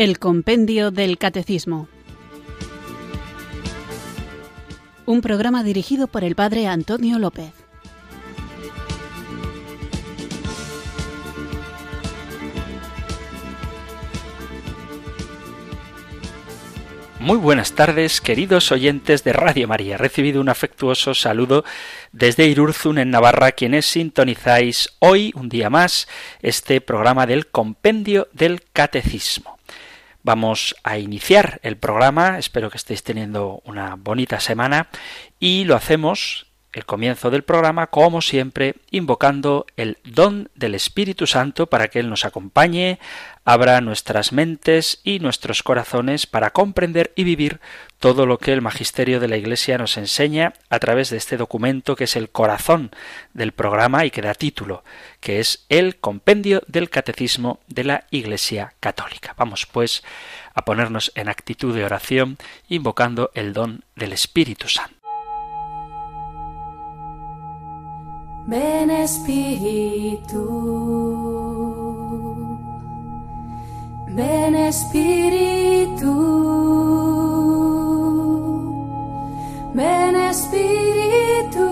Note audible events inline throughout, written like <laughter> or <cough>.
El Compendio del Catecismo. Un programa dirigido por el Padre Antonio López. Muy buenas tardes, queridos oyentes de Radio María. Recibido un afectuoso saludo desde Irurzun, en Navarra, quienes sintonizáis hoy, un día más, este programa del Compendio del Catecismo. Vamos a iniciar el programa, espero que estéis teniendo una bonita semana y lo hacemos el comienzo del programa, como siempre, invocando el don del Espíritu Santo para que Él nos acompañe, abra nuestras mentes y nuestros corazones para comprender y vivir todo lo que el magisterio de la Iglesia nos enseña a través de este documento que es el corazón del programa y que da título, que es el compendio del Catecismo de la Iglesia Católica. Vamos pues a ponernos en actitud de oración invocando el don del Espíritu Santo. Espíritu, ven Espíritu, ven Espíritu.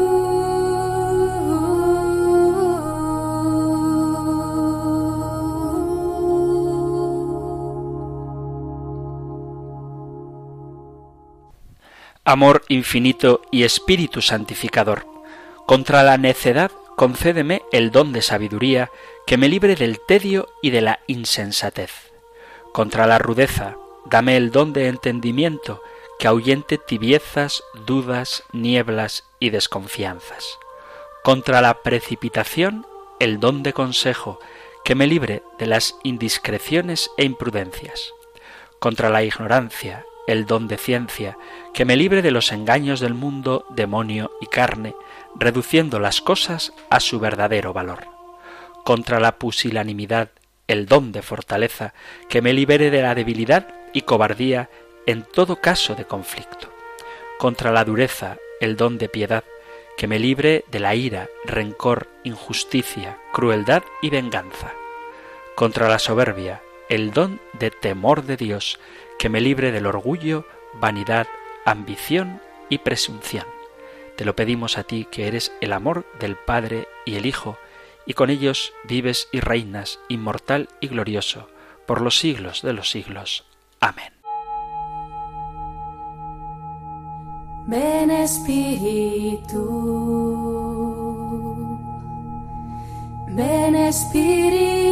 Amor infinito y Espíritu santificador contra la necedad, concédeme el don de sabiduría que me libre del tedio y de la insensatez. Contra la rudeza, dame el don de entendimiento que ahuyente tibiezas, dudas, nieblas y desconfianzas. Contra la precipitación, el don de consejo que me libre de las indiscreciones e imprudencias. Contra la ignorancia, el don de ciencia que me libre de los engaños del mundo, demonio y carne, reduciendo las cosas a su verdadero valor. Contra la pusilanimidad, el don de fortaleza, que me libere de la debilidad y cobardía en todo caso de conflicto. Contra la dureza, el don de piedad, que me libre de la ira, rencor, injusticia, crueldad y venganza. Contra la soberbia, el don de temor de Dios, que me libre del orgullo, vanidad, ambición y presunción te lo pedimos a ti que eres el amor del Padre y el Hijo, y con ellos vives y reinas, inmortal y glorioso, por los siglos de los siglos. Amén. Ven Espíritu, ven Espíritu.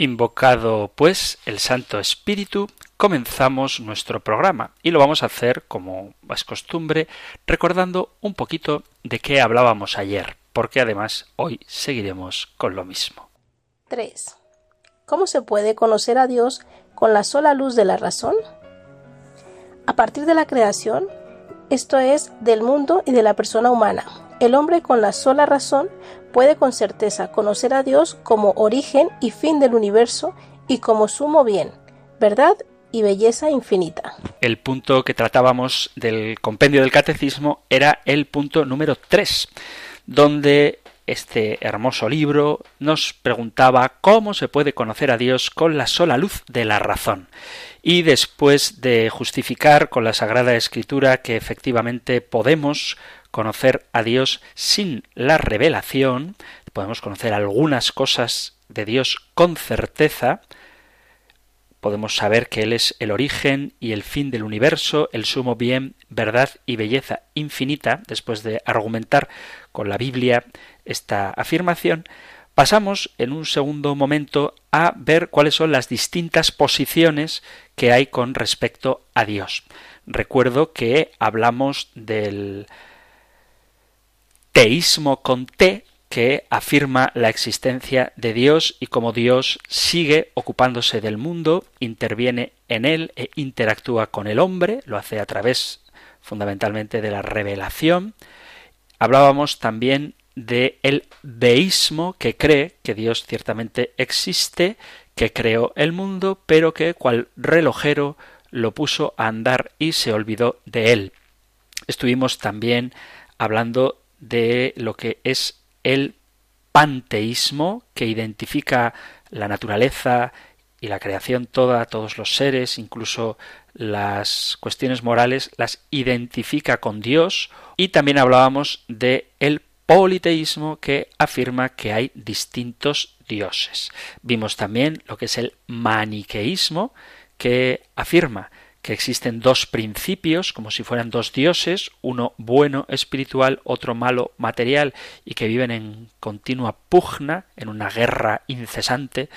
Invocado, pues, el Santo Espíritu, comenzamos nuestro programa y lo vamos a hacer, como es costumbre, recordando un poquito de qué hablábamos ayer, porque además hoy seguiremos con lo mismo. 3. ¿Cómo se puede conocer a Dios con la sola luz de la razón? A partir de la creación, esto es, del mundo y de la persona humana, el hombre con la sola razón puede con certeza conocer a Dios como origen y fin del universo y como sumo bien, verdad y belleza infinita. El punto que tratábamos del compendio del catecismo era el punto número 3, donde este hermoso libro nos preguntaba cómo se puede conocer a Dios con la sola luz de la razón. Y después de justificar con la Sagrada Escritura que efectivamente podemos conocer a Dios sin la revelación, podemos conocer algunas cosas de Dios con certeza, podemos saber que Él es el origen y el fin del universo, el sumo bien, verdad y belleza infinita, después de argumentar con la Biblia esta afirmación, pasamos en un segundo momento a ver cuáles son las distintas posiciones que hay con respecto a Dios. Recuerdo que hablamos del teísmo con T que afirma la existencia de Dios y como Dios sigue ocupándose del mundo, interviene en él e interactúa con el hombre, lo hace a través fundamentalmente de la revelación. Hablábamos también de el deísmo que cree que Dios ciertamente existe, que creó el mundo, pero que cual relojero lo puso a andar y se olvidó de él. Estuvimos también hablando de lo que es el panteísmo, que identifica la naturaleza y la creación toda, todos los seres, incluso las cuestiones morales, las identifica con Dios. Y también hablábamos de el politeísmo que afirma que hay distintos dioses. Vimos también lo que es el maniqueísmo que afirma que existen dos principios, como si fueran dos dioses, uno bueno espiritual, otro malo material, y que viven en continua pugna, en una guerra incesante,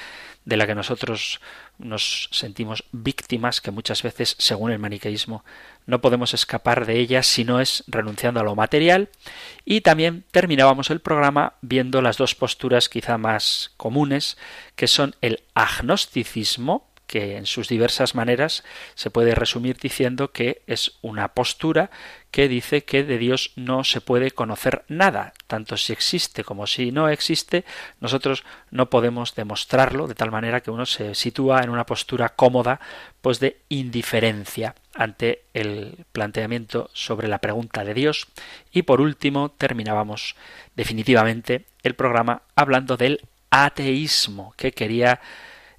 de la que nosotros nos sentimos víctimas, que muchas veces, según el maniqueísmo, no podemos escapar de ella si no es renunciando a lo material. Y también terminábamos el programa viendo las dos posturas quizá más comunes, que son el agnosticismo, que en sus diversas maneras se puede resumir diciendo que es una postura que dice que de Dios no se puede conocer nada, tanto si existe como si no existe, nosotros no podemos demostrarlo de tal manera que uno se sitúa en una postura cómoda pues de indiferencia ante el planteamiento sobre la pregunta de Dios. Y por último terminábamos definitivamente el programa hablando del ateísmo que quería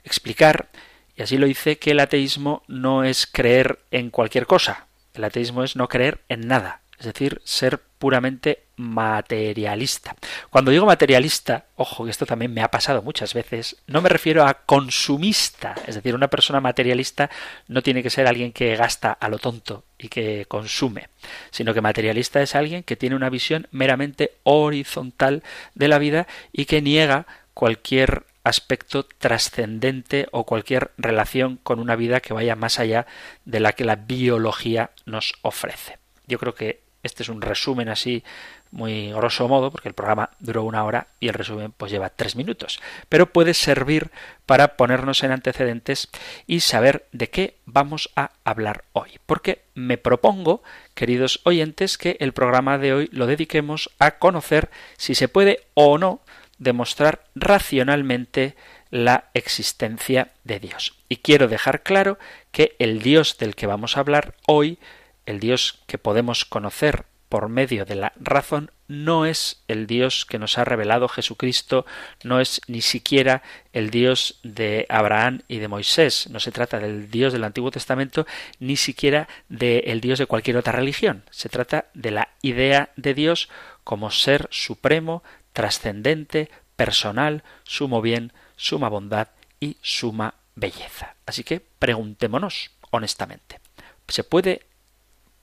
explicar y así lo dice que el ateísmo no es creer en cualquier cosa. El ateísmo es no creer en nada, es decir, ser puramente materialista. Cuando digo materialista, ojo, que esto también me ha pasado muchas veces, no me refiero a consumista, es decir, una persona materialista no tiene que ser alguien que gasta a lo tonto y que consume, sino que materialista es alguien que tiene una visión meramente horizontal de la vida y que niega cualquier aspecto trascendente o cualquier relación con una vida que vaya más allá de la que la biología nos ofrece. Yo creo que este es un resumen así muy grosso modo, porque el programa duró una hora y el resumen pues lleva tres minutos. Pero puede servir para ponernos en antecedentes y saber de qué vamos a hablar hoy. Porque me propongo, queridos oyentes, que el programa de hoy lo dediquemos a conocer si se puede o no demostrar racionalmente la existencia de Dios. Y quiero dejar claro que el Dios del que vamos a hablar hoy, el Dios que podemos conocer por medio de la razón, no es el Dios que nos ha revelado Jesucristo, no es ni siquiera el Dios de Abraham y de Moisés, no se trata del Dios del Antiguo Testamento, ni siquiera del Dios de cualquier otra religión, se trata de la idea de Dios como ser supremo, trascendente, personal, sumo bien, suma bondad y suma belleza. Así que preguntémonos honestamente, ¿se puede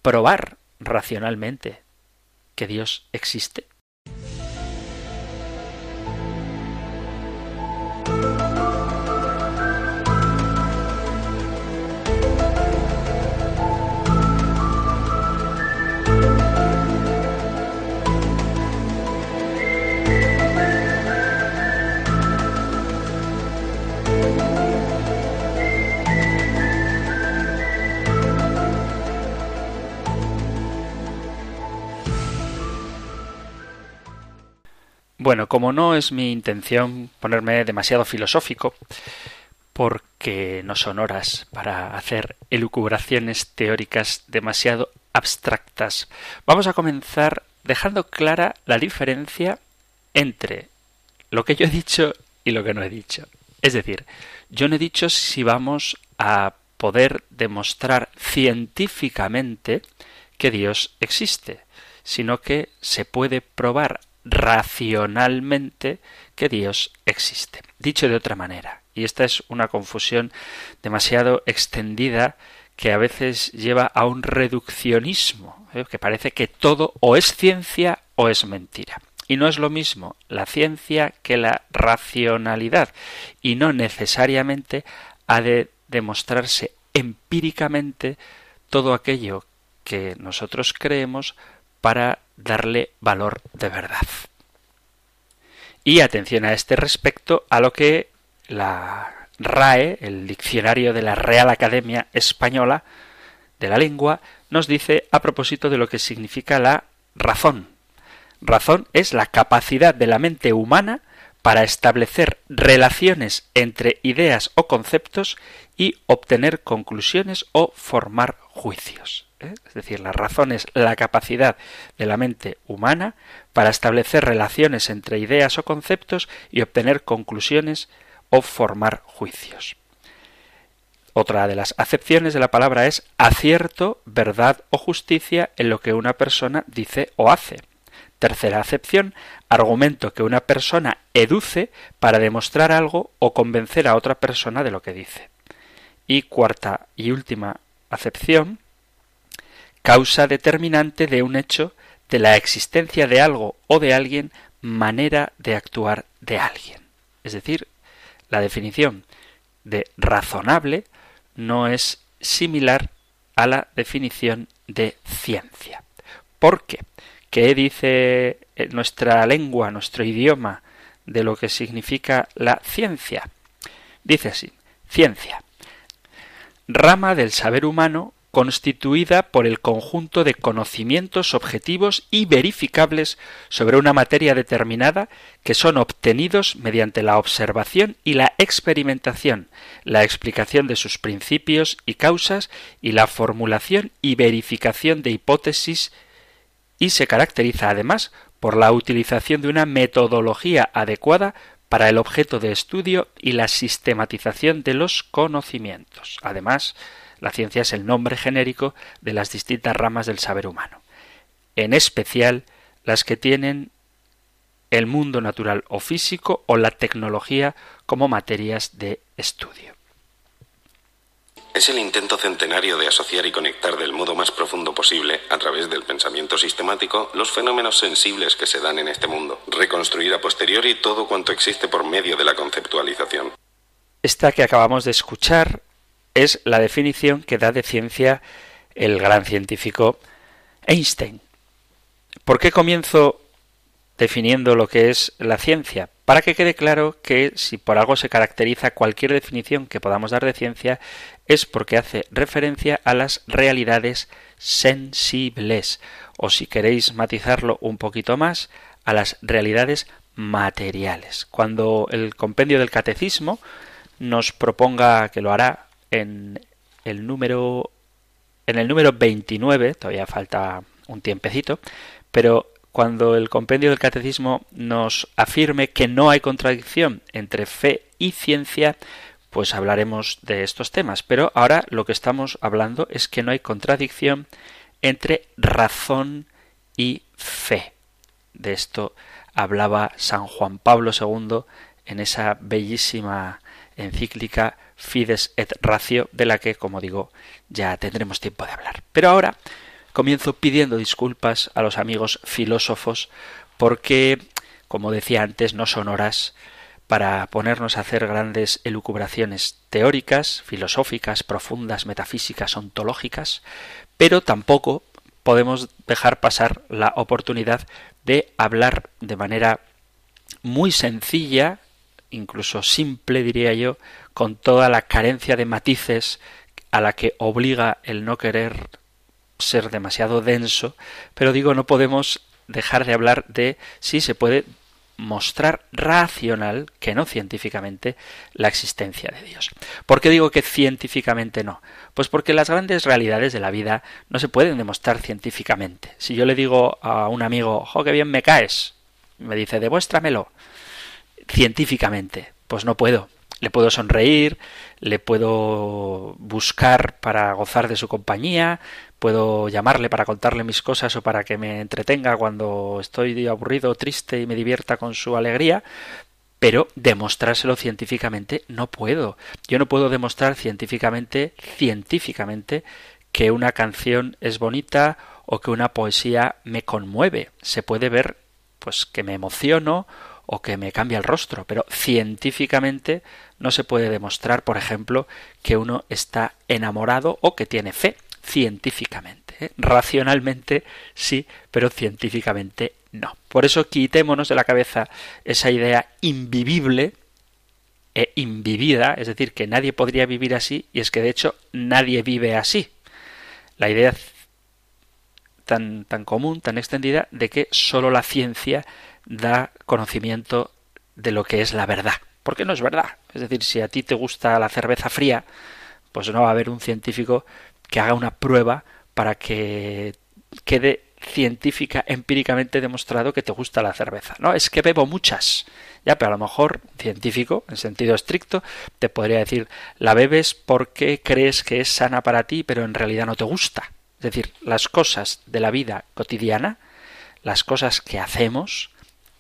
probar racionalmente que Dios existe? Bueno, como no es mi intención ponerme demasiado filosófico, porque no son horas para hacer elucubraciones teóricas demasiado abstractas, vamos a comenzar dejando clara la diferencia entre lo que yo he dicho y lo que no he dicho. Es decir, yo no he dicho si vamos a poder demostrar científicamente que Dios existe, sino que se puede probar racionalmente que Dios existe. Dicho de otra manera, y esta es una confusión demasiado extendida que a veces lleva a un reduccionismo, ¿eh? que parece que todo o es ciencia o es mentira. Y no es lo mismo la ciencia que la racionalidad, y no necesariamente ha de demostrarse empíricamente todo aquello que nosotros creemos para darle valor de verdad. Y atención a este respecto a lo que la RAE, el diccionario de la Real Academia Española de la Lengua, nos dice a propósito de lo que significa la razón. Razón es la capacidad de la mente humana para establecer relaciones entre ideas o conceptos y obtener conclusiones o formar juicios. ¿Eh? Es decir, la razón es la capacidad de la mente humana para establecer relaciones entre ideas o conceptos y obtener conclusiones o formar juicios. Otra de las acepciones de la palabra es acierto, verdad o justicia en lo que una persona dice o hace. Tercera acepción, argumento que una persona educe para demostrar algo o convencer a otra persona de lo que dice. Y cuarta y última acepción, causa determinante de un hecho, de la existencia de algo o de alguien, manera de actuar de alguien. Es decir, la definición de razonable no es similar a la definición de ciencia. ¿Por qué? ¿Qué dice eh, nuestra lengua, nuestro idioma, de lo que significa la ciencia? Dice así, ciencia, rama del saber humano constituida por el conjunto de conocimientos objetivos y verificables sobre una materia determinada que son obtenidos mediante la observación y la experimentación, la explicación de sus principios y causas y la formulación y verificación de hipótesis y se caracteriza además por la utilización de una metodología adecuada para el objeto de estudio y la sistematización de los conocimientos. Además, la ciencia es el nombre genérico de las distintas ramas del saber humano, en especial las que tienen el mundo natural o físico o la tecnología como materias de estudio. Es el intento centenario de asociar y conectar del modo más profundo posible, a través del pensamiento sistemático, los fenómenos sensibles que se dan en este mundo, reconstruir a posteriori todo cuanto existe por medio de la conceptualización. Esta que acabamos de escuchar es la definición que da de ciencia el gran científico Einstein. ¿Por qué comienzo definiendo lo que es la ciencia? Para que quede claro que si por algo se caracteriza cualquier definición que podamos dar de ciencia es porque hace referencia a las realidades sensibles o si queréis matizarlo un poquito más a las realidades materiales. Cuando el compendio del catecismo nos proponga que lo hará en el número en el número 29, todavía falta un tiempecito, pero cuando el compendio del catecismo nos afirme que no hay contradicción entre fe y ciencia, pues hablaremos de estos temas. Pero ahora lo que estamos hablando es que no hay contradicción entre razón y fe. De esto hablaba San Juan Pablo II en esa bellísima encíclica Fides et Ratio, de la que, como digo, ya tendremos tiempo de hablar. Pero ahora comienzo pidiendo disculpas a los amigos filósofos porque, como decía antes, no son horas para ponernos a hacer grandes elucubraciones teóricas, filosóficas, profundas, metafísicas, ontológicas, pero tampoco podemos dejar pasar la oportunidad de hablar de manera muy sencilla, incluso simple diría yo, con toda la carencia de matices a la que obliga el no querer ser demasiado denso, pero digo, no podemos dejar de hablar de si se puede mostrar racional, que no científicamente, la existencia de Dios. ¿Por qué digo que científicamente no? Pues porque las grandes realidades de la vida no se pueden demostrar científicamente. Si yo le digo a un amigo, ¡jo, qué bien me caes! me dice, demuéstramelo científicamente. Pues no puedo. Le puedo sonreír, le puedo buscar para gozar de su compañía, puedo llamarle para contarle mis cosas o para que me entretenga cuando estoy aburrido, triste y me divierta con su alegría, pero demostrárselo científicamente no puedo. Yo no puedo demostrar científicamente, científicamente, que una canción es bonita o que una poesía me conmueve. Se puede ver, pues, que me emociono o que me cambia el rostro, pero científicamente no se puede demostrar, por ejemplo, que uno está enamorado o que tiene fe, científicamente. ¿eh? Racionalmente sí, pero científicamente no. Por eso quitémonos de la cabeza esa idea invivible e invivida, es decir, que nadie podría vivir así, y es que de hecho nadie vive así. La idea tan, tan común, tan extendida, de que sólo la ciencia da conocimiento de lo que es la verdad, porque no es verdad. Es decir, si a ti te gusta la cerveza fría, pues no va a haber un científico que haga una prueba para que quede científica, empíricamente demostrado que te gusta la cerveza. No, es que bebo muchas. Ya, pero a lo mejor científico, en sentido estricto, te podría decir, la bebes porque crees que es sana para ti, pero en realidad no te gusta. Es decir, las cosas de la vida cotidiana, las cosas que hacemos,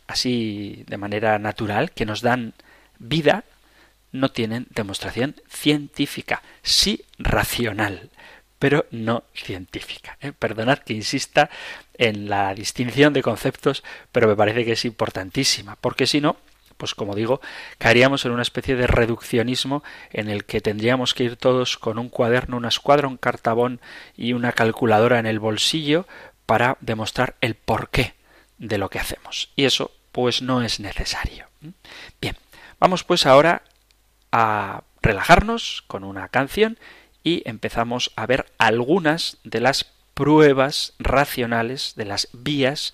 así de manera natural, que nos dan vida, no tienen demostración científica, sí racional pero no científica. ¿eh? Perdonad que insista en la distinción de conceptos, pero me parece que es importantísima, porque si no, pues como digo, caeríamos en una especie de reduccionismo en el que tendríamos que ir todos con un cuaderno, una escuadra, un cartabón y una calculadora en el bolsillo para demostrar el porqué de lo que hacemos. Y eso pues no es necesario. Bien, vamos pues ahora a relajarnos con una canción y empezamos a ver algunas de las pruebas racionales, de las vías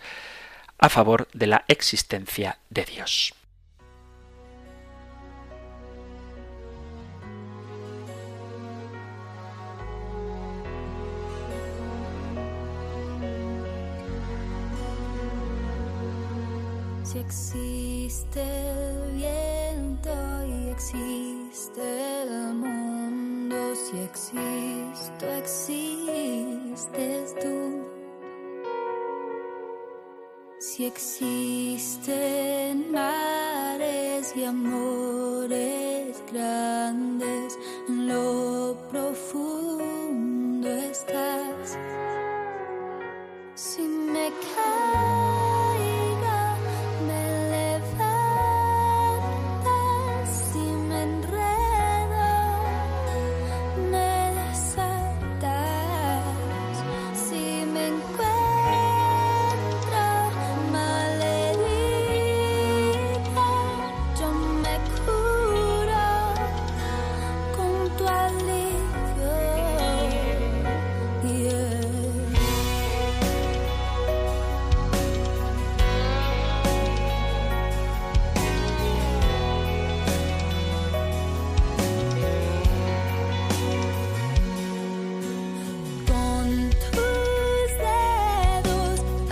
a favor de la existencia de Dios. Si existe el viento y existe el mundo, si existo, existes tú. Si existen mares y amores grandes, en lo profundo estás. Si me caigo,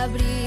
abrir.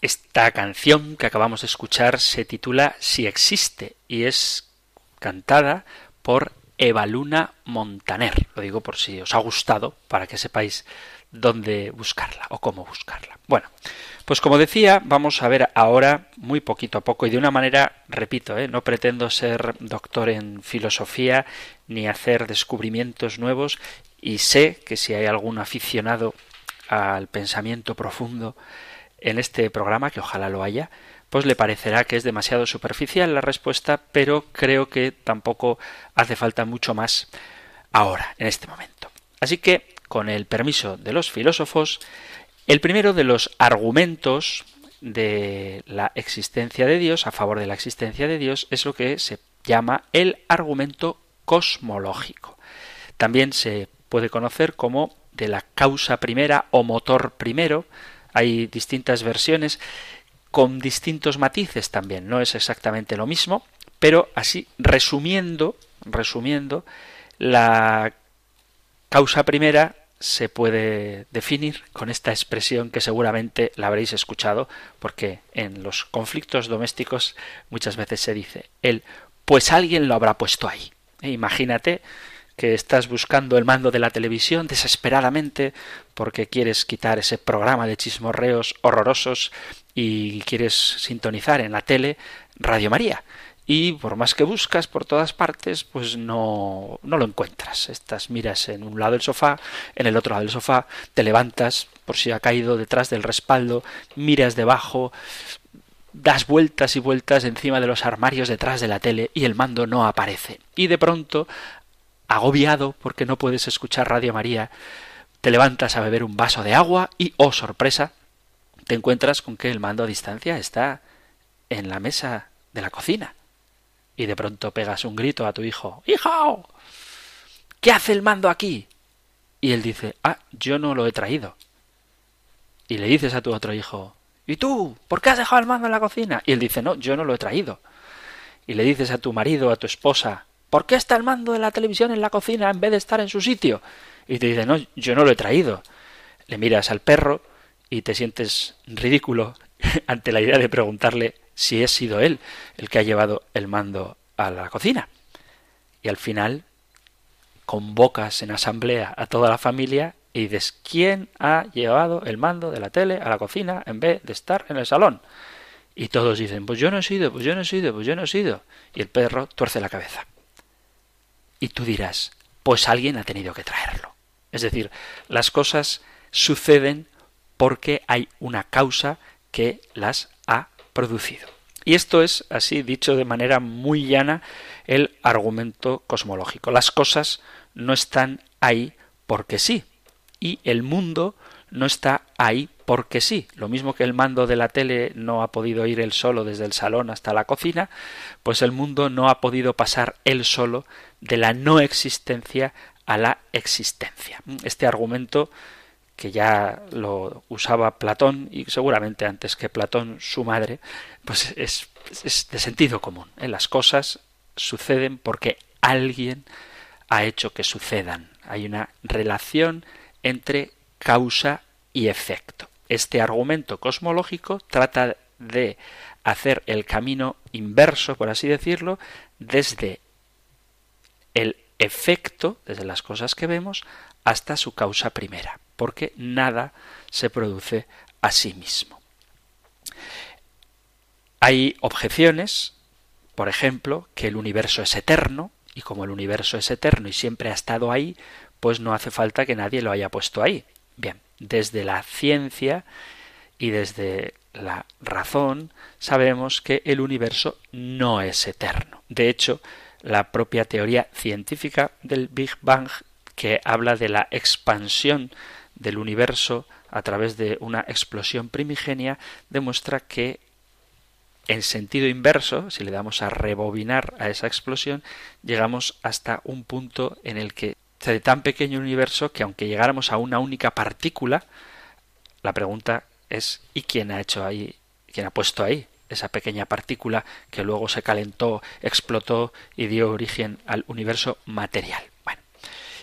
Esta canción que acabamos de escuchar se titula Si existe y es cantada por Evaluna Montaner. Lo digo por si os ha gustado, para que sepáis dónde buscarla o cómo buscarla. Bueno, pues como decía, vamos a ver ahora muy poquito a poco y de una manera, repito, ¿eh? no pretendo ser doctor en filosofía ni hacer descubrimientos nuevos y sé que si hay algún aficionado al pensamiento profundo en este programa, que ojalá lo haya, pues le parecerá que es demasiado superficial la respuesta, pero creo que tampoco hace falta mucho más ahora, en este momento. Así que, con el permiso de los filósofos, el primero de los argumentos de la existencia de Dios, a favor de la existencia de Dios, es lo que se llama el argumento cosmológico. También se puede conocer como de la causa primera o motor primero. Hay distintas versiones con distintos matices también. No es exactamente lo mismo, pero así resumiendo, resumiendo, la causa primera se puede definir con esta expresión que seguramente la habréis escuchado, porque en los conflictos domésticos muchas veces se dice el pues alguien lo habrá puesto ahí. E imagínate que estás buscando el mando de la televisión desesperadamente porque quieres quitar ese programa de chismorreos horrorosos y quieres sintonizar en la tele Radio María. Y por más que buscas por todas partes, pues no, no lo encuentras. Estás, miras en un lado del sofá, en el otro lado del sofá, te levantas por si ha caído detrás del respaldo, miras debajo, das vueltas y vueltas encima de los armarios detrás de la tele y el mando no aparece. Y de pronto, agobiado porque no puedes escuchar Radio María, te levantas a beber un vaso de agua y, oh sorpresa, te encuentras con que el mando a distancia está en la mesa de la cocina. Y de pronto pegas un grito a tu hijo ¡Hijo! ¿Qué hace el mando aquí? Y él dice Ah, yo no lo he traído. Y le dices a tu otro hijo ¿Y tú? ¿Por qué has dejado el mando en la cocina? Y él dice No, yo no lo he traído. Y le dices a tu marido, a tu esposa ¿Por qué está el mando de la televisión en la cocina en vez de estar en su sitio? Y te dice No, yo no lo he traído. Le miras al perro y te sientes ridículo <laughs> ante la idea de preguntarle si ha sido él el que ha llevado el mando a la cocina. Y al final convocas en asamblea a toda la familia y dices quién ha llevado el mando de la tele a la cocina en vez de estar en el salón. Y todos dicen, pues yo no he sido, pues yo no he sido, pues yo no he sido. Y el perro tuerce la cabeza. Y tú dirás, pues alguien ha tenido que traerlo. Es decir, las cosas suceden porque hay una causa que las ha producido. Y esto es, así dicho de manera muy llana, el argumento cosmológico. Las cosas no están ahí porque sí. Y el mundo no está ahí porque sí. Lo mismo que el mando de la tele no ha podido ir él solo desde el salón hasta la cocina, pues el mundo no ha podido pasar él solo de la no existencia a la existencia. Este argumento que ya lo usaba Platón y seguramente antes que Platón su madre, pues es, es de sentido común. En ¿eh? Las cosas suceden porque alguien ha hecho que sucedan. Hay una relación entre causa y efecto. Este argumento cosmológico trata de hacer el camino inverso, por así decirlo, desde el efecto, desde las cosas que vemos, hasta su causa primera porque nada se produce a sí mismo. Hay objeciones, por ejemplo, que el universo es eterno, y como el universo es eterno y siempre ha estado ahí, pues no hace falta que nadie lo haya puesto ahí. Bien, desde la ciencia y desde la razón sabemos que el universo no es eterno. De hecho, la propia teoría científica del Big Bang, que habla de la expansión del universo a través de una explosión primigenia demuestra que en sentido inverso, si le damos a rebobinar a esa explosión, llegamos hasta un punto en el que de tan pequeño universo que aunque llegáramos a una única partícula, La pregunta es ¿y quién ha hecho ahí, quién ha puesto ahí esa pequeña partícula que luego se calentó, explotó y dio origen al universo material? Bueno.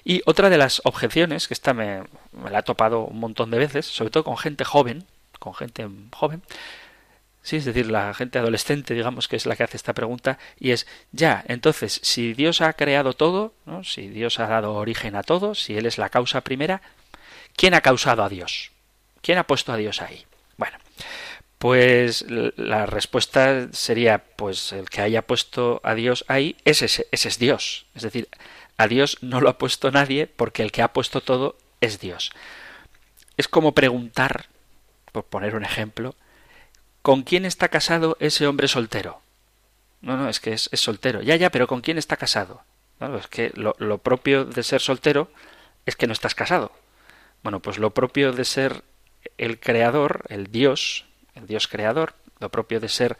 Y otra de las objeciones, que esta me, la ha topado un montón de veces, sobre todo con gente joven, con gente joven, Sí, es decir, la gente adolescente, digamos, que es la que hace esta pregunta, y es, ya, entonces, si Dios ha creado todo, ¿no? si Dios ha dado origen a todo, si Él es la causa primera, ¿quién ha causado a Dios? ¿Quién ha puesto a Dios ahí? Bueno, pues la respuesta sería, pues el que haya puesto a Dios ahí, ese, ese es Dios. Es decir, a Dios no lo ha puesto nadie porque el que ha puesto todo es Dios. Es como preguntar, por poner un ejemplo, ¿Con quién está casado ese hombre soltero? No, no, es que es, soltero. Ya, ya, pero ¿con quién está casado? No, es que lo, lo propio de ser soltero es que no estás casado. Bueno, pues lo propio de ser el creador, el Dios, el Dios creador, lo propio de ser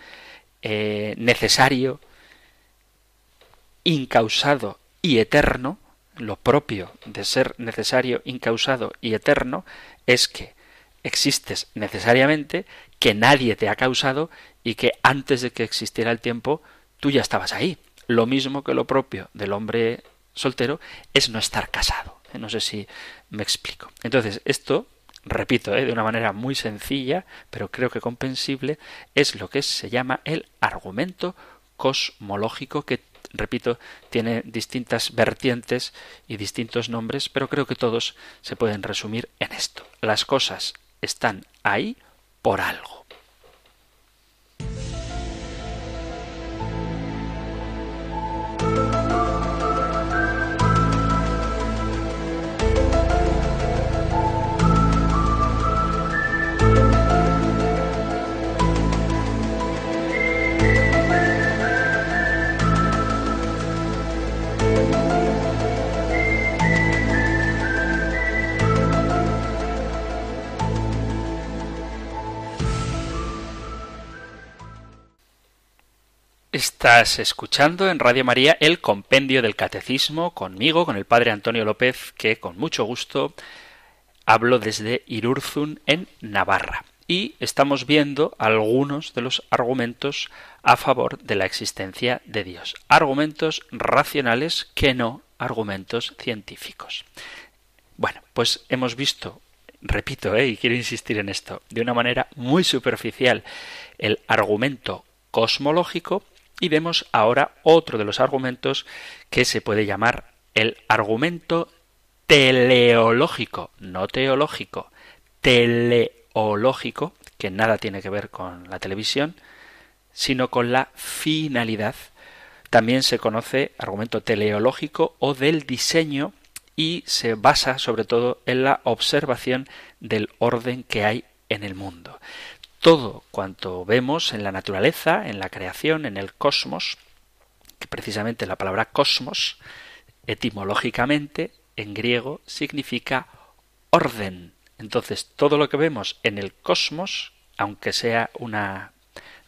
eh, necesario, incausado y eterno, lo propio de ser necesario, incausado y eterno, es que existes necesariamente, que nadie te ha causado y que antes de que existiera el tiempo tú ya estabas ahí. Lo mismo que lo propio del hombre soltero es no estar casado. ¿eh? No sé si me explico. Entonces, esto, repito, ¿eh? de una manera muy sencilla, pero creo que comprensible, es lo que se llama el argumento cosmológico que repito, tiene distintas vertientes y distintos nombres, pero creo que todos se pueden resumir en esto. Las cosas están ahí por algo. Estás escuchando en Radio María el Compendio del Catecismo conmigo, con el Padre Antonio López, que con mucho gusto hablo desde Irurzun en Navarra. Y estamos viendo algunos de los argumentos a favor de la existencia de Dios. Argumentos racionales que no argumentos científicos. Bueno, pues hemos visto, repito, ¿eh? y quiero insistir en esto, de una manera muy superficial, el argumento cosmológico y vemos ahora otro de los argumentos que se puede llamar el argumento teleológico, no teológico, teleológico, que nada tiene que ver con la televisión, sino con la finalidad. También se conoce argumento teleológico o del diseño y se basa sobre todo en la observación del orden que hay en el mundo todo cuanto vemos en la naturaleza, en la creación, en el cosmos, que precisamente la palabra cosmos, etimológicamente, en griego, significa orden. Entonces, todo lo que vemos en el cosmos, aunque sea una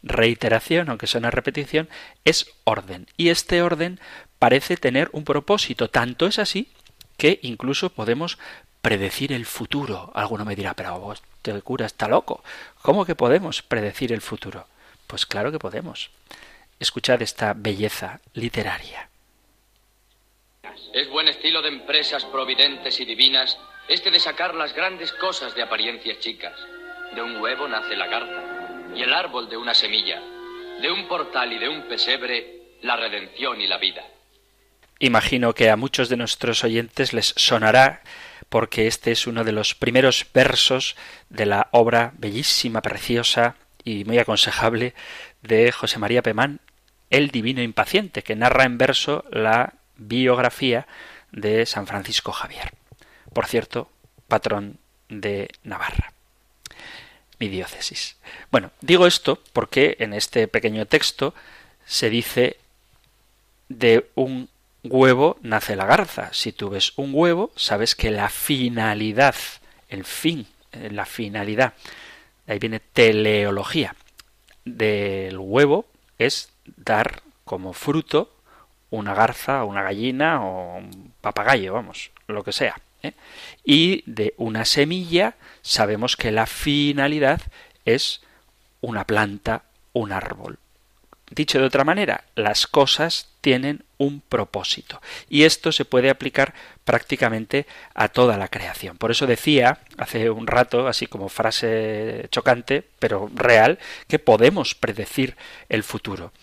reiteración, aunque sea una repetición, es orden. Y este orden parece tener un propósito. Tanto es así que incluso podemos predecir el futuro. Alguno me dirá, pero vos te cura está loco. ¿Cómo que podemos predecir el futuro? Pues claro que podemos. Escuchad esta belleza literaria. Es buen estilo de empresas providentes y divinas este de sacar las grandes cosas de apariencias chicas. De un huevo nace la garza y el árbol de una semilla. De un portal y de un pesebre, la redención y la vida. Imagino que a muchos de nuestros oyentes les sonará porque este es uno de los primeros versos de la obra bellísima, preciosa y muy aconsejable de José María Pemán, El Divino Impaciente, que narra en verso la biografía de San Francisco Javier. Por cierto, patrón de Navarra. Mi diócesis. Bueno, digo esto porque en este pequeño texto se dice de un huevo nace la garza. Si tú ves un huevo, sabes que la finalidad, el fin, eh, la finalidad, ahí viene teleología, del huevo es dar como fruto una garza, una gallina o un papagayo, vamos, lo que sea. ¿eh? Y de una semilla sabemos que la finalidad es una planta, un árbol. Dicho de otra manera, las cosas tienen un propósito. Y esto se puede aplicar prácticamente a toda la creación. Por eso decía hace un rato, así como frase chocante, pero real, que podemos predecir el futuro.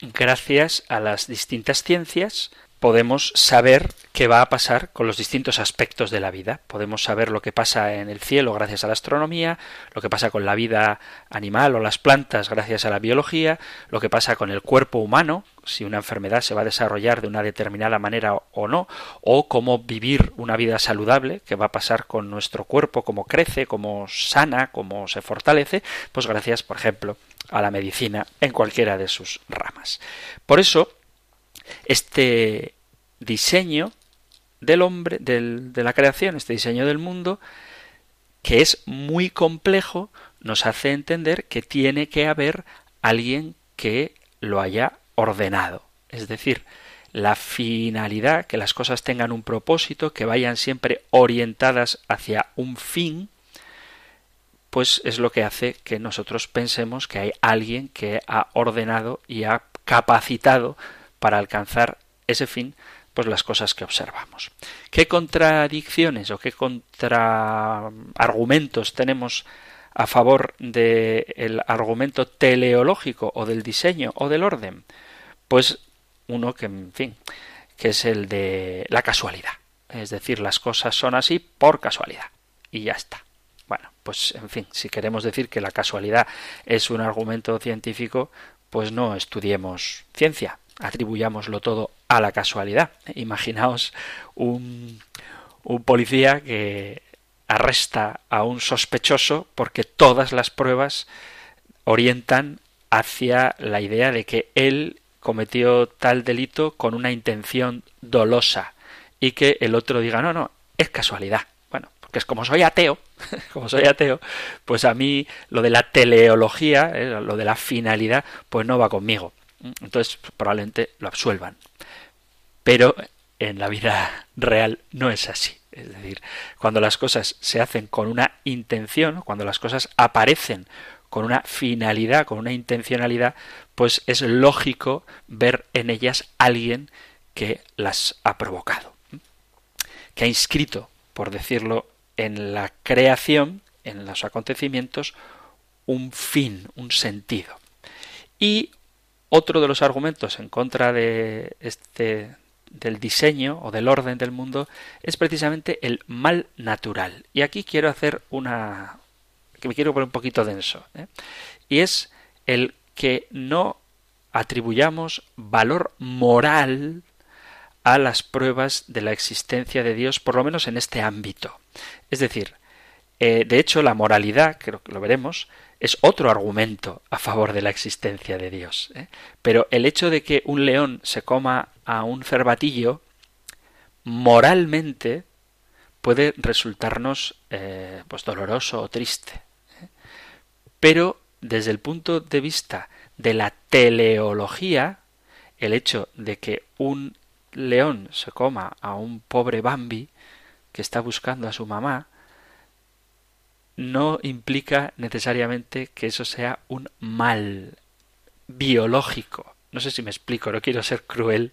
Gracias a las distintas ciencias, podemos saber qué va a pasar con los distintos aspectos de la vida. Podemos saber lo que pasa en el cielo gracias a la astronomía, lo que pasa con la vida animal o las plantas gracias a la biología, lo que pasa con el cuerpo humano, si una enfermedad se va a desarrollar de una determinada manera o no, o cómo vivir una vida saludable, qué va a pasar con nuestro cuerpo, cómo crece, cómo sana, cómo se fortalece, pues gracias, por ejemplo, a la medicina en cualquiera de sus ramas. Por eso, este diseño del hombre, de la creación, este diseño del mundo, que es muy complejo, nos hace entender que tiene que haber alguien que lo haya ordenado. Es decir, la finalidad, que las cosas tengan un propósito, que vayan siempre orientadas hacia un fin, pues es lo que hace que nosotros pensemos que hay alguien que ha ordenado y ha capacitado para alcanzar ese fin, pues las cosas que observamos. ¿Qué contradicciones o qué contraargumentos tenemos a favor del argumento teleológico o del diseño o del orden? Pues uno que, en fin, que es el de la casualidad. Es decir, las cosas son así por casualidad. Y ya está. Bueno, pues en fin, si queremos decir que la casualidad es un argumento científico, pues no estudiemos ciencia, atribuyámoslo todo a la casualidad. Imaginaos un, un policía que arresta a un sospechoso porque todas las pruebas orientan hacia la idea de que él cometió tal delito con una intención dolosa y que el otro diga no, no, es casualidad. Bueno, porque es como soy ateo, <laughs> como soy ateo, pues a mí lo de la teleología, eh, lo de la finalidad, pues no va conmigo. Entonces probablemente lo absuelvan. Pero en la vida real no es así. Es decir, cuando las cosas se hacen con una intención, cuando las cosas aparecen con una finalidad, con una intencionalidad, pues es lógico ver en ellas alguien que las ha provocado, que ha inscrito, por decirlo, en la creación, en los acontecimientos, un fin, un sentido. Y otro de los argumentos en contra de este del diseño o del orden del mundo es precisamente el mal natural. Y aquí quiero hacer una que me quiero poner un poquito denso. ¿eh? Y es el que no atribuyamos valor moral a las pruebas de la existencia de Dios, por lo menos en este ámbito. Es decir, eh, de hecho, la moralidad, creo que lo veremos, es otro argumento a favor de la existencia de Dios. ¿eh? Pero el hecho de que un león se coma a un cervatillo, moralmente puede resultarnos eh, pues doloroso o triste. Pero desde el punto de vista de la teleología, el hecho de que un león se coma a un pobre Bambi que está buscando a su mamá, no implica necesariamente que eso sea un mal biológico. No sé si me explico, no quiero ser cruel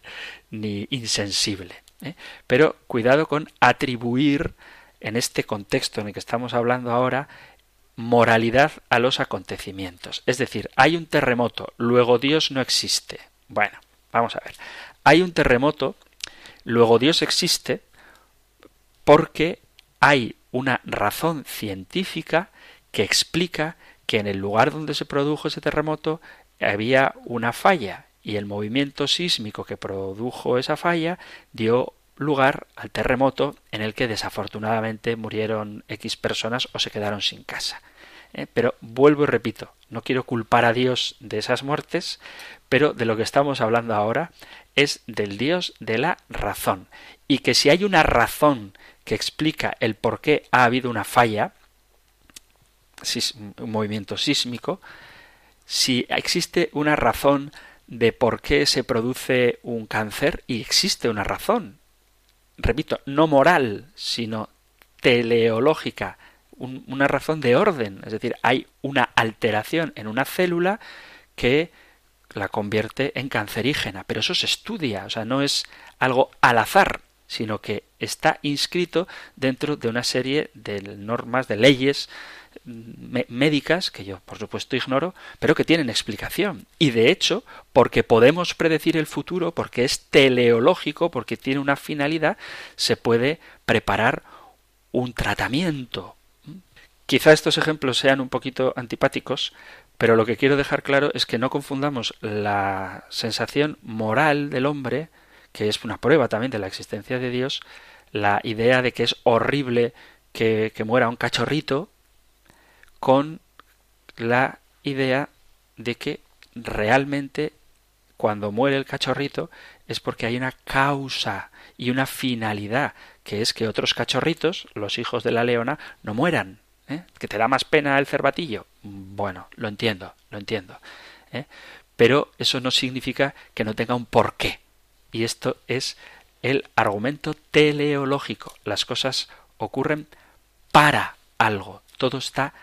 ni insensible. ¿eh? Pero cuidado con atribuir en este contexto en el que estamos hablando ahora moralidad a los acontecimientos. Es decir, hay un terremoto, luego Dios no existe. Bueno, vamos a ver. Hay un terremoto, luego Dios existe porque hay una razón científica que explica que en el lugar donde se produjo ese terremoto había una falla y el movimiento sísmico que produjo esa falla dio lugar al terremoto en el que desafortunadamente murieron X personas o se quedaron sin casa. ¿eh? Pero vuelvo y repito, no quiero culpar a Dios de esas muertes, pero de lo que estamos hablando ahora es del Dios de la razón. Y que si hay una razón que explica el por qué ha habido una falla, un movimiento sísmico, si existe una razón de por qué se produce un cáncer, y existe una razón, repito, no moral, sino teleológica, una razón de orden, es decir, hay una alteración en una célula que la convierte en cancerígena, pero eso se estudia, o sea, no es algo al azar, sino que está inscrito dentro de una serie de normas, de leyes médicas, que yo por supuesto ignoro, pero que tienen explicación. Y de hecho, porque podemos predecir el futuro, porque es teleológico, porque tiene una finalidad, se puede preparar un tratamiento. Quizá estos ejemplos sean un poquito antipáticos, pero lo que quiero dejar claro es que no confundamos la sensación moral del hombre, que es una prueba también de la existencia de Dios, la idea de que es horrible que, que muera un cachorrito, con la idea de que realmente cuando muere el cachorrito es porque hay una causa y una finalidad, que es que otros cachorritos, los hijos de la leona, no mueran. ¿eh? ¿Que te da más pena el cervatillo? Bueno, lo entiendo, lo entiendo. ¿eh? Pero eso no significa que no tenga un porqué. Y esto es el argumento teleológico. Las cosas ocurren para algo. Todo está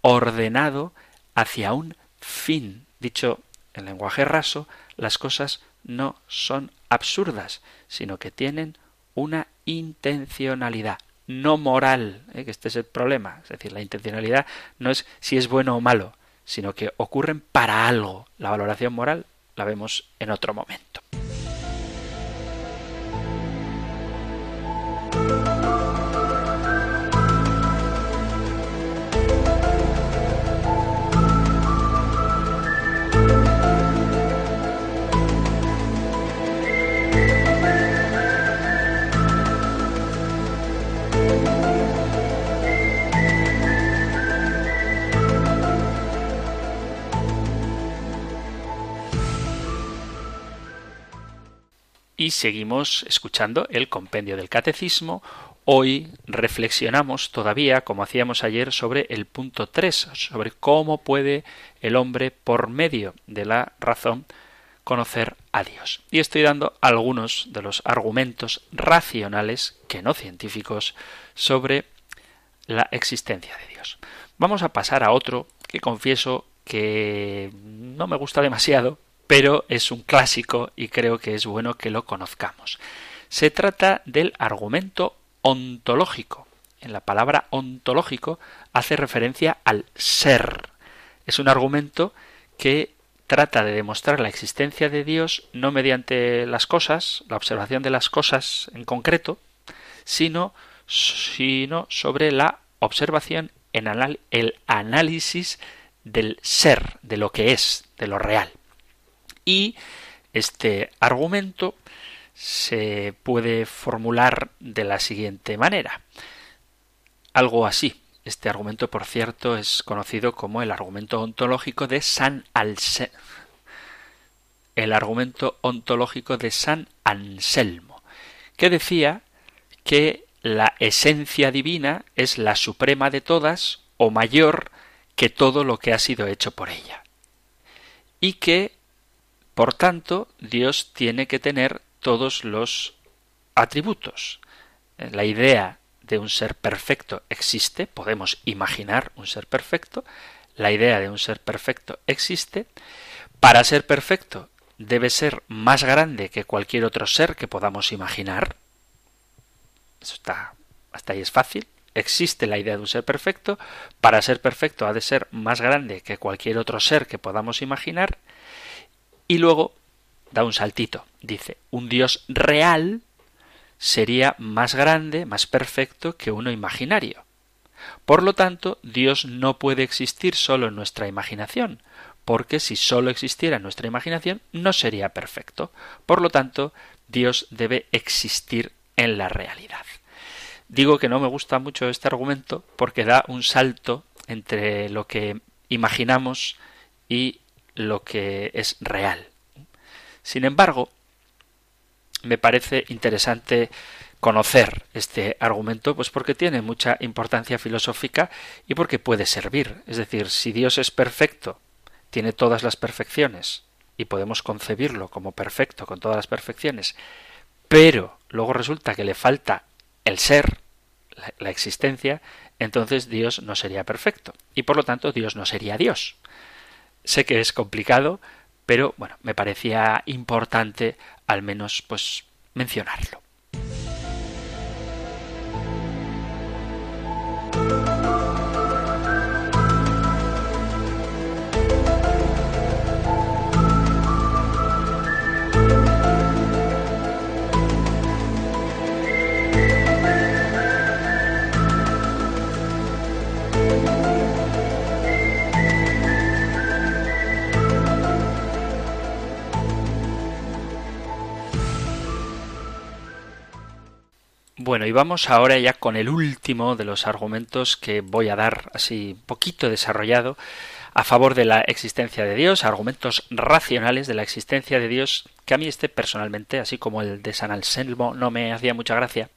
ordenado hacia un fin. Dicho en lenguaje raso, las cosas no son absurdas, sino que tienen una intencionalidad, no moral, ¿eh? que este es el problema. Es decir, la intencionalidad no es si es bueno o malo, sino que ocurren para algo. La valoración moral la vemos en otro momento. Y seguimos escuchando el compendio del catecismo. Hoy reflexionamos todavía, como hacíamos ayer, sobre el punto 3, sobre cómo puede el hombre, por medio de la razón, conocer a Dios. Y estoy dando algunos de los argumentos racionales, que no científicos, sobre la existencia de Dios. Vamos a pasar a otro que confieso que no me gusta demasiado, pero es un clásico y creo que es bueno que lo conozcamos. Se trata del argumento ontológico. En la palabra ontológico hace referencia al ser. Es un argumento que trata de demostrar la existencia de Dios no mediante las cosas, la observación de las cosas en concreto, sino, sino sobre la observación en el análisis del ser, de lo que es, de lo real. Y este argumento se puede formular de la siguiente manera. Algo así. Este argumento, por cierto, es conocido como el argumento ontológico de San el argumento ontológico de San Anselmo, que decía que la esencia divina es la suprema de todas o mayor que todo lo que ha sido hecho por ella. Y que por tanto, Dios tiene que tener todos los atributos. La idea de un ser perfecto existe, podemos imaginar un ser perfecto, la idea de un ser perfecto existe, para ser perfecto debe ser más grande que cualquier otro ser que podamos imaginar. Eso está, hasta ahí es fácil. Existe la idea de un ser perfecto, para ser perfecto ha de ser más grande que cualquier otro ser que podamos imaginar, y luego da un saltito. Dice, un Dios real sería más grande, más perfecto que uno imaginario. Por lo tanto, Dios no puede existir solo en nuestra imaginación, porque si solo existiera en nuestra imaginación no sería perfecto. Por lo tanto, Dios debe existir en la realidad. Digo que no me gusta mucho este argumento porque da un salto entre lo que imaginamos y lo que es real. Sin embargo, me parece interesante conocer este argumento, pues porque tiene mucha importancia filosófica y porque puede servir. Es decir, si Dios es perfecto, tiene todas las perfecciones, y podemos concebirlo como perfecto, con todas las perfecciones, pero luego resulta que le falta el ser, la, existencia, entonces Dios no sería perfecto y por lo tanto Dios no sería Dios. Sé que es complicado, pero bueno, me parecía importante al menos pues mencionarlo. Y vamos ahora ya con el último de los argumentos que voy a dar así poquito desarrollado a favor de la existencia de Dios, argumentos racionales de la existencia de Dios, que a mí este personalmente, así como el de San Anselmo, no me hacía mucha gracia,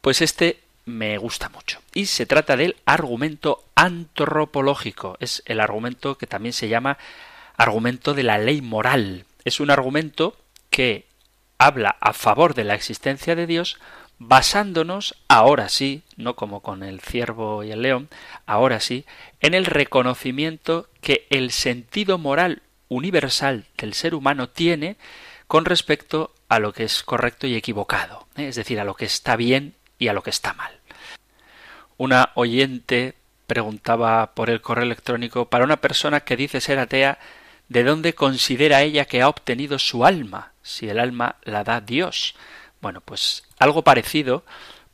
pues este me gusta mucho. Y se trata del argumento antropológico. Es el argumento que también se llama argumento de la ley moral. Es un argumento que habla a favor de la existencia de Dios basándonos, ahora sí, no como con el ciervo y el león, ahora sí, en el reconocimiento que el sentido moral universal del ser humano tiene con respecto a lo que es correcto y equivocado, ¿eh? es decir, a lo que está bien y a lo que está mal. Una oyente preguntaba por el correo electrónico para una persona que dice ser atea, ¿de dónde considera ella que ha obtenido su alma, si el alma la da Dios? Bueno, pues algo parecido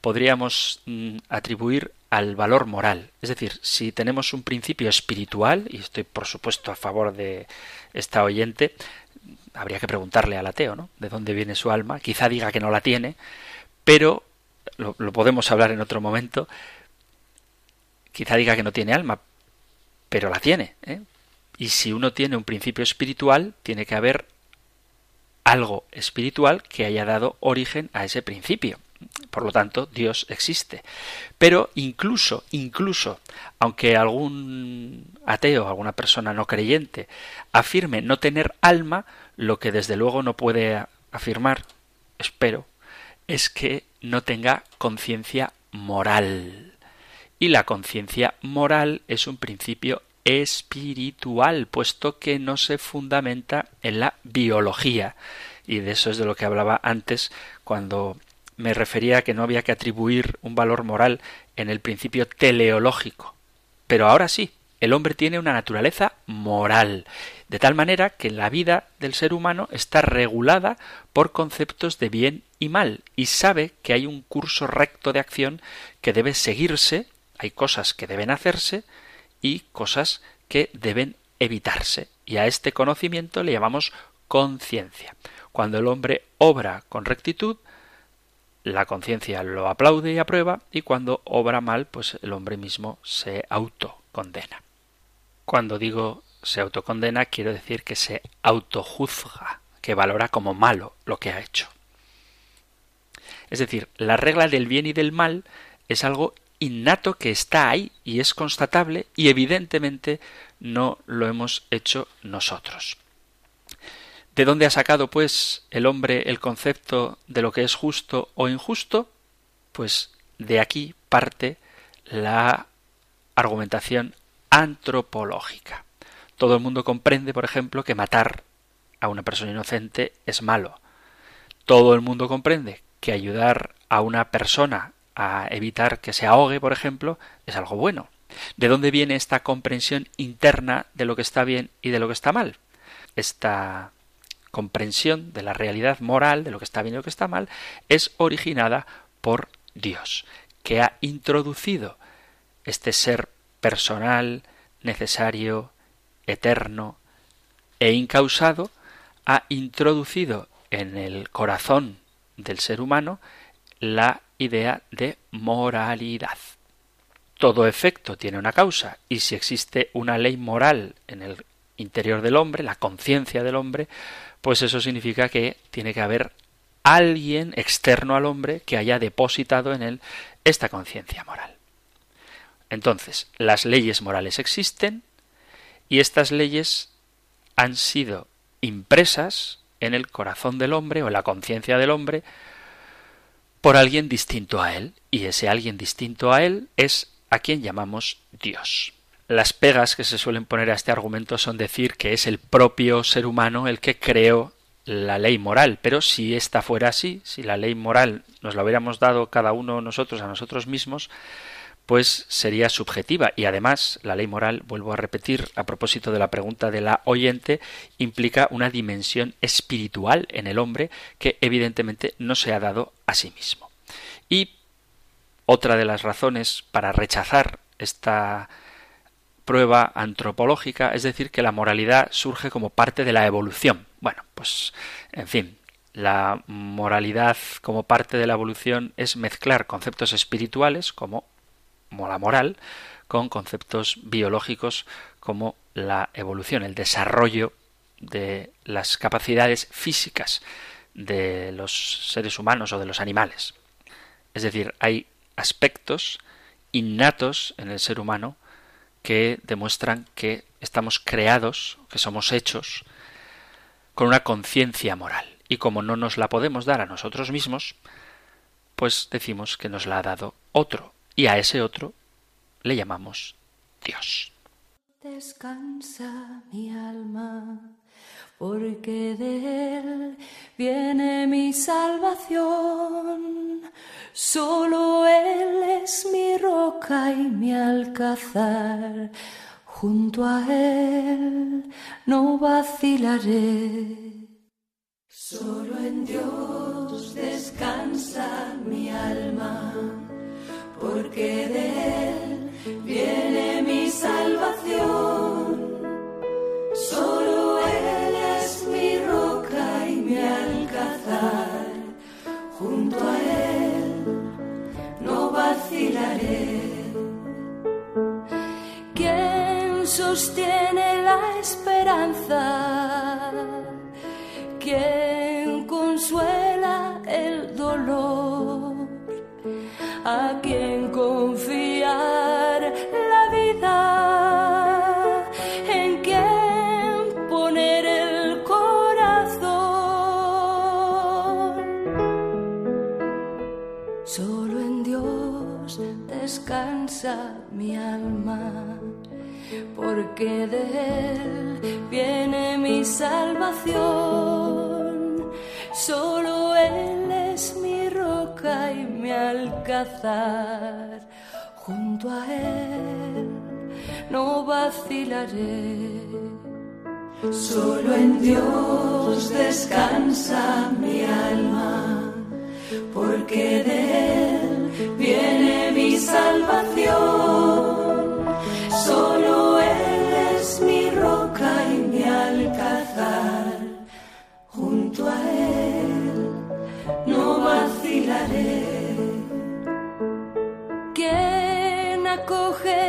podríamos mm, atribuir al valor moral. Es decir, si tenemos un principio espiritual, y estoy por supuesto a favor de esta oyente, habría que preguntarle al ateo, ¿no? ¿De dónde viene su alma? Quizá diga que no la tiene, pero lo, podemos hablar en otro momento. Quizá diga que no tiene alma, pero la tiene. ¿eh? Y si uno tiene un principio espiritual, tiene que haber algo espiritual que haya dado origen a ese principio. Por lo tanto, Dios existe. Pero incluso, incluso, aunque algún ateo, alguna persona no creyente, afirme no tener alma, lo que desde luego no puede afirmar, espero, es que no tenga conciencia moral. Y la conciencia moral es un principio espiritual, puesto que no se fundamenta en la biología. Y de eso es de lo que hablaba antes cuando me refería a que no había que atribuir un valor moral en el principio teleológico. Pero ahora sí, el hombre tiene una naturaleza moral, de tal manera que la vida del ser humano está regulada por conceptos de bien y mal, y sabe que hay un curso recto de acción que debe seguirse, hay cosas que deben hacerse, y cosas que deben evitarse. Y a este conocimiento le llamamos conciencia. Cuando el hombre obra con rectitud, la conciencia lo aplaude y aprueba, y cuando obra mal, pues el hombre mismo se autocondena. Cuando digo se autocondena, quiero decir que se autojuzga, que valora como malo lo que ha hecho. Es decir, la regla del bien y del mal es algo innato que está ahí y es constatable y evidentemente no lo hemos hecho nosotros. ¿De dónde ha sacado, pues, el hombre el concepto de lo que es justo o injusto? Pues de aquí parte la argumentación antropológica. Todo el mundo comprende, por ejemplo, que matar a una persona inocente es malo. Todo el mundo comprende que ayudar a una persona a evitar que se ahogue, por ejemplo, es algo bueno. ¿De dónde viene esta comprensión interna de lo que está bien y de lo que está mal? Esta comprensión de la realidad moral, de lo que está bien y lo que está mal, es originada por Dios, que ha introducido este ser personal, necesario, eterno e incausado, ha introducido en el corazón del ser humano la idea de moralidad. Todo efecto tiene una causa y si existe una ley moral en el interior del hombre, la conciencia del hombre, pues eso significa que tiene que haber alguien externo al hombre que haya depositado en él esta conciencia moral. Entonces, las leyes morales existen y estas leyes han sido impresas en el corazón del hombre o en la conciencia del hombre por alguien distinto a él, y ese alguien distinto a él es a quien llamamos Dios. Las pegas que se suelen poner a este argumento son decir que es el propio ser humano el que creó la ley moral, pero si esta fuera así, si la ley moral nos la hubiéramos dado cada uno nosotros a nosotros mismos, pues sería subjetiva y además la ley moral, vuelvo a repetir a propósito de la pregunta de la oyente, implica una dimensión espiritual en el hombre que evidentemente no se ha dado a sí mismo. Y otra de las razones para rechazar esta prueba antropológica, es decir, que la moralidad surge como parte de la evolución. Bueno, pues, en fin, la moralidad como parte de la evolución es mezclar conceptos espirituales, como la moral, con conceptos biológicos como la evolución, el desarrollo de las capacidades físicas de los seres humanos o de los animales. Es decir, hay aspectos innatos en el ser humano que demuestran que estamos creados, que somos hechos, con una conciencia moral. Y como no nos la podemos dar a nosotros mismos, pues decimos que nos la ha dado otro. Y a ese otro le llamamos Dios. Descansa mi alma, porque de él viene mi salvación. Solo Él es mi roca y mi alcázar. Junto a Él no vacilaré. Solo en Dios descansa mi alma, porque de Él viene mi salvación. Solo Él es mi roca y mi alcázar. Junto a Él vacilaré. ¿Quién sostiene la esperanza? ¿Quién consuela el dolor? ¿A quién confiar la vida? descansa mi alma, porque de Él viene mi salvación. Solo Él mi. Junto a Él no vacilaré. Solo en Dios descansa mi alma, porque de Él viene mi salvación. Solo Él es mi roca y mi alcázar. Junto a Él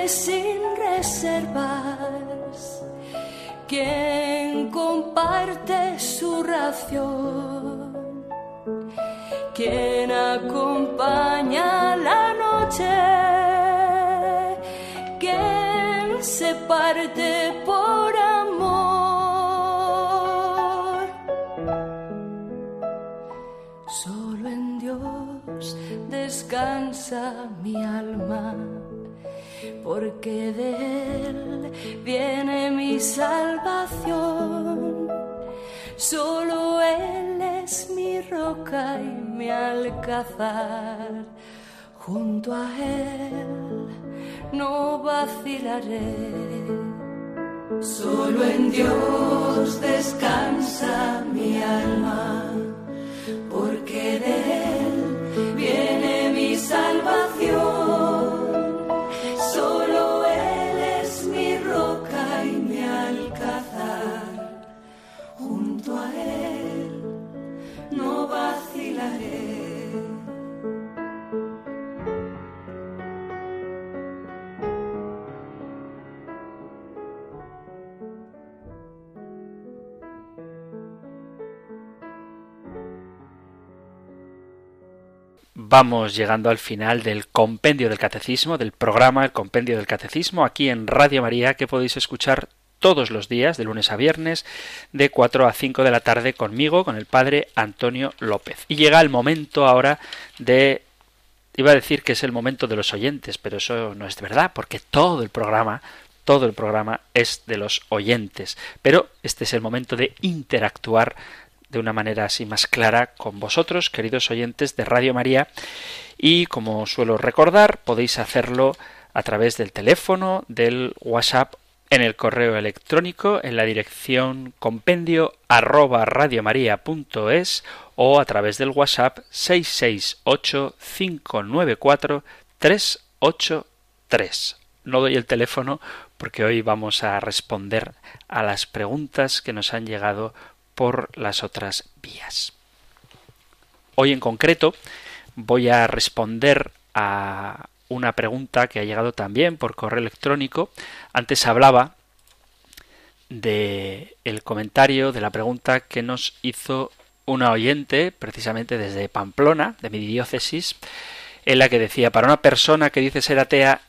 sin reservas, quien comparte su ración quien acompaña la noche, quien se parte por amor. Solo en Dios descansa mi alma, porque de Él viene mi salvación. Solo Él es mi roca y mi alcázar. Junto a Él no vacilaré. Solo en Dios descansa mi alma, porque de Él viene mi salvación. Vamos llegando al final del compendio del catecismo, del programa El compendio del catecismo, aquí en Radio María, que podéis escuchar todos los días, de lunes a viernes, de 4 a 5 de la tarde conmigo, con el padre Antonio López. Y llega el momento ahora de... Iba a decir que es el momento de los oyentes, pero eso no es verdad, porque todo el programa, todo el programa es de los oyentes. Pero este es el momento de interactuar de una manera así más clara con vosotros, queridos oyentes de Radio María. Y como suelo recordar, podéis hacerlo a través del teléfono, del WhatsApp en el correo electrónico en la dirección compendio arroba radiomaria.es o a través del WhatsApp 668 594 383. No doy el teléfono porque hoy vamos a responder a las preguntas que nos han llegado por las otras vías. Hoy en concreto voy a responder a una pregunta que ha llegado también por correo electrónico. Antes hablaba de el comentario de la pregunta que nos hizo una oyente, precisamente desde Pamplona, de mi diócesis, en la que decía, para una persona que dice ser atea,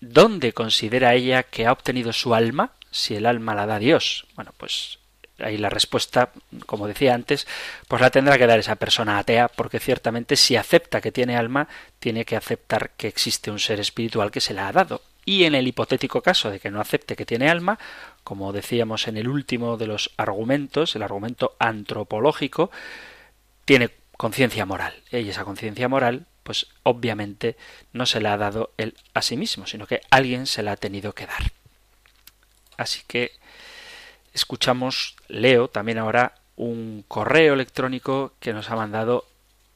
¿dónde considera ella que ha obtenido su alma si el alma la da Dios? Bueno, pues ahí la respuesta, como decía antes, pues la tendrá que dar esa persona atea, porque ciertamente si acepta que tiene alma, tiene que aceptar que existe un ser espiritual que se la ha dado. Y en el hipotético caso de que no acepte que tiene alma, como decíamos en el último de los argumentos, el argumento antropológico, tiene conciencia moral. Y esa conciencia moral, pues obviamente no se la ha dado él a sí mismo, sino que alguien se la ha tenido que dar. Así que escuchamos, leo también ahora un correo electrónico que nos ha mandado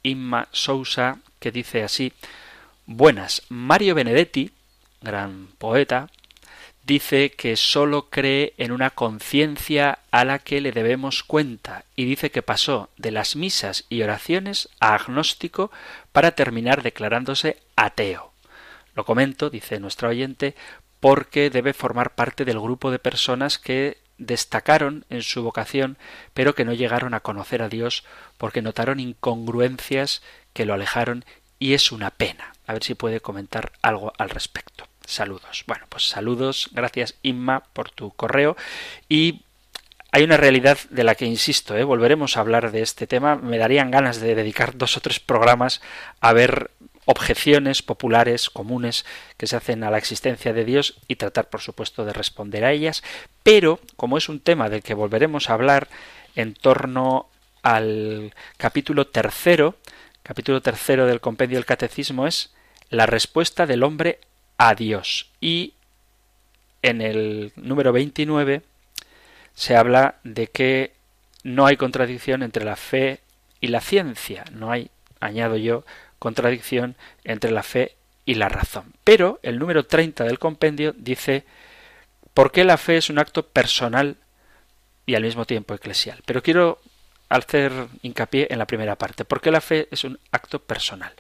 Inma Sousa, que dice así Buenas, Mario Benedetti, gran poeta, dice que sólo cree en una conciencia a la que le debemos cuenta y dice que pasó de las misas y oraciones a agnóstico para terminar declarándose ateo. Lo comento, dice nuestro oyente, porque debe formar parte del grupo de personas que destacaron en su vocación, pero que no llegaron a conocer a Dios porque notaron incongruencias que lo alejaron y es una pena. A ver si puede comentar algo al respecto. Saludos. Bueno, pues saludos. Gracias Inma por tu correo y hay una realidad de la que insisto, ¿eh? volveremos a hablar de este tema. Me darían ganas de dedicar dos o tres programas a ver objeciones populares comunes que se hacen a la existencia de Dios y tratar, por supuesto, de responder a ellas, pero como es un tema del que volveremos a hablar en torno al capítulo tercero, capítulo tercero del compendio del catecismo es la respuesta del hombre a Dios. Y en el número 29 se habla de que no hay contradicción entre la fe y la ciencia, no hay, añado yo, contradicción entre la fe y la razón. Pero el número 30 del compendio dice por qué la fe es un acto personal y al mismo tiempo eclesial. Pero quiero hacer hincapié en la primera parte. ¿Por qué la fe es un acto personal?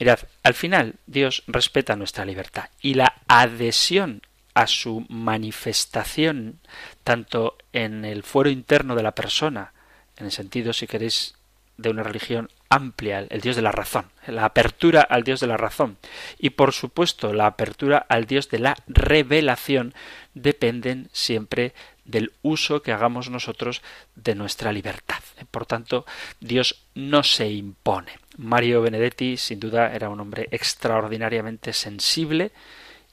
Mirad, al final Dios respeta nuestra libertad y la adhesión a su manifestación, tanto en el fuero interno de la persona, en el sentido, si queréis, de una religión amplia, el Dios de la razón, la apertura al Dios de la razón y por supuesto la apertura al Dios de la revelación dependen siempre del uso que hagamos nosotros de nuestra libertad. Por tanto, Dios no se impone. Mario Benedetti sin duda era un hombre extraordinariamente sensible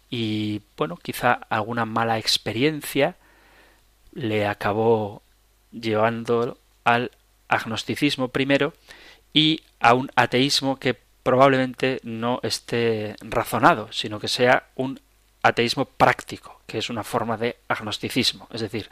y bueno, quizá alguna mala experiencia le acabó llevando al agnosticismo primero y a un ateísmo que probablemente no esté razonado, sino que sea un ateísmo práctico, que es una forma de agnosticismo. Es decir,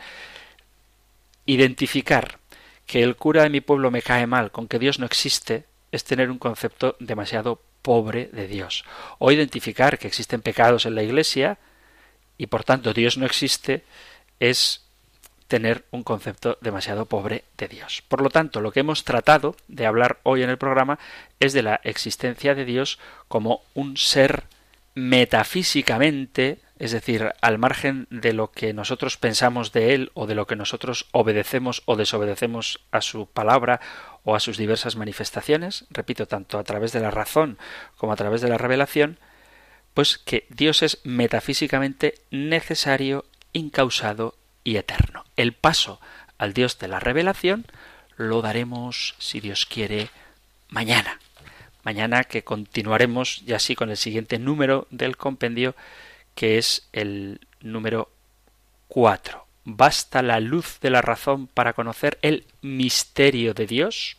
identificar que el cura de mi pueblo me cae mal, con que Dios no existe, es tener un concepto demasiado pobre de Dios. O identificar que existen pecados en la Iglesia y por tanto Dios no existe es tener un concepto demasiado pobre de Dios. Por lo tanto, lo que hemos tratado de hablar hoy en el programa es de la existencia de Dios como un ser metafísicamente, es decir, al margen de lo que nosotros pensamos de Él o de lo que nosotros obedecemos o desobedecemos a su palabra o a sus diversas manifestaciones, repito, tanto a través de la razón como a través de la revelación, pues que Dios es metafísicamente necesario, incausado y eterno. El paso al Dios de la revelación lo daremos, si Dios quiere, mañana. Mañana que continuaremos ya así con el siguiente número del compendio, que es el número 4. ¿Basta la luz de la razón para conocer el misterio de Dios?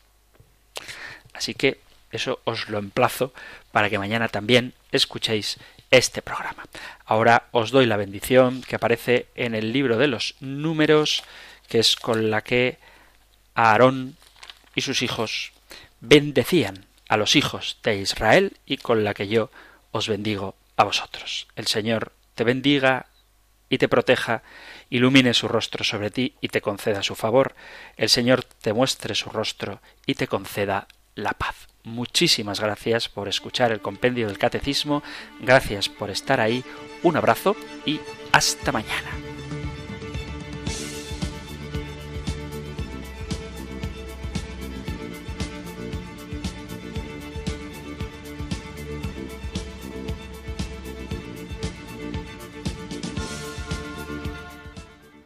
Así que eso os lo emplazo para que mañana también escuchéis este programa. Ahora os doy la bendición que aparece en el libro de los números, que es con la que Aarón y sus hijos bendecían a los hijos de Israel y con la que yo os bendigo a vosotros. El Señor te bendiga y te proteja, ilumine su rostro sobre ti y te conceda su favor. El Señor te muestre su rostro y te conceda la paz. Muchísimas gracias por escuchar el compendio del catecismo, gracias por estar ahí, un abrazo y hasta mañana.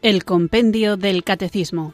El compendio del catecismo